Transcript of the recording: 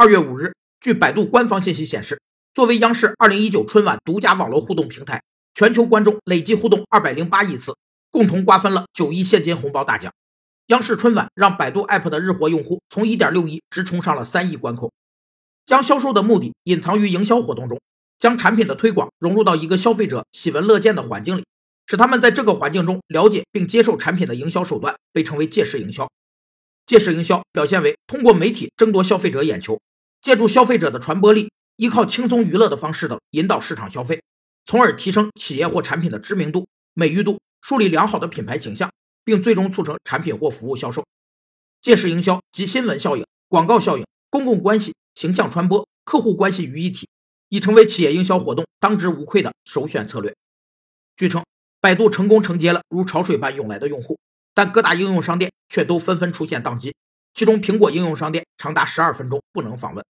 二月五日，据百度官方信息显示，作为央视二零一九春晚独家网络互动平台，全球观众累计互动二百零八亿次，共同瓜分了九亿现金红包大奖。央视春晚让百度 App 的日活用户从一点六亿直冲上了三亿关口。将销售的目的隐藏于营销活动中，将产品的推广融入到一个消费者喜闻乐见的环境里，使他们在这个环境中了解并接受产品的营销手段，被称为借势营销。借势营销表现为通过媒体争夺消费者眼球，借助消费者的传播力，依靠轻松娱乐的方式等引导市场消费，从而提升企业或产品的知名度、美誉度，树立良好的品牌形象，并最终促成产品或服务销售。借势营销集新闻效应、广告效应、公共关系、形象传播、客户关系于一体，已成为企业营销活动当之无愧的首选策略。据称，百度成功承接了如潮水般涌来的用户。但各大应用商店却都纷纷出现宕机，其中苹果应用商店长达十二分钟不能访问。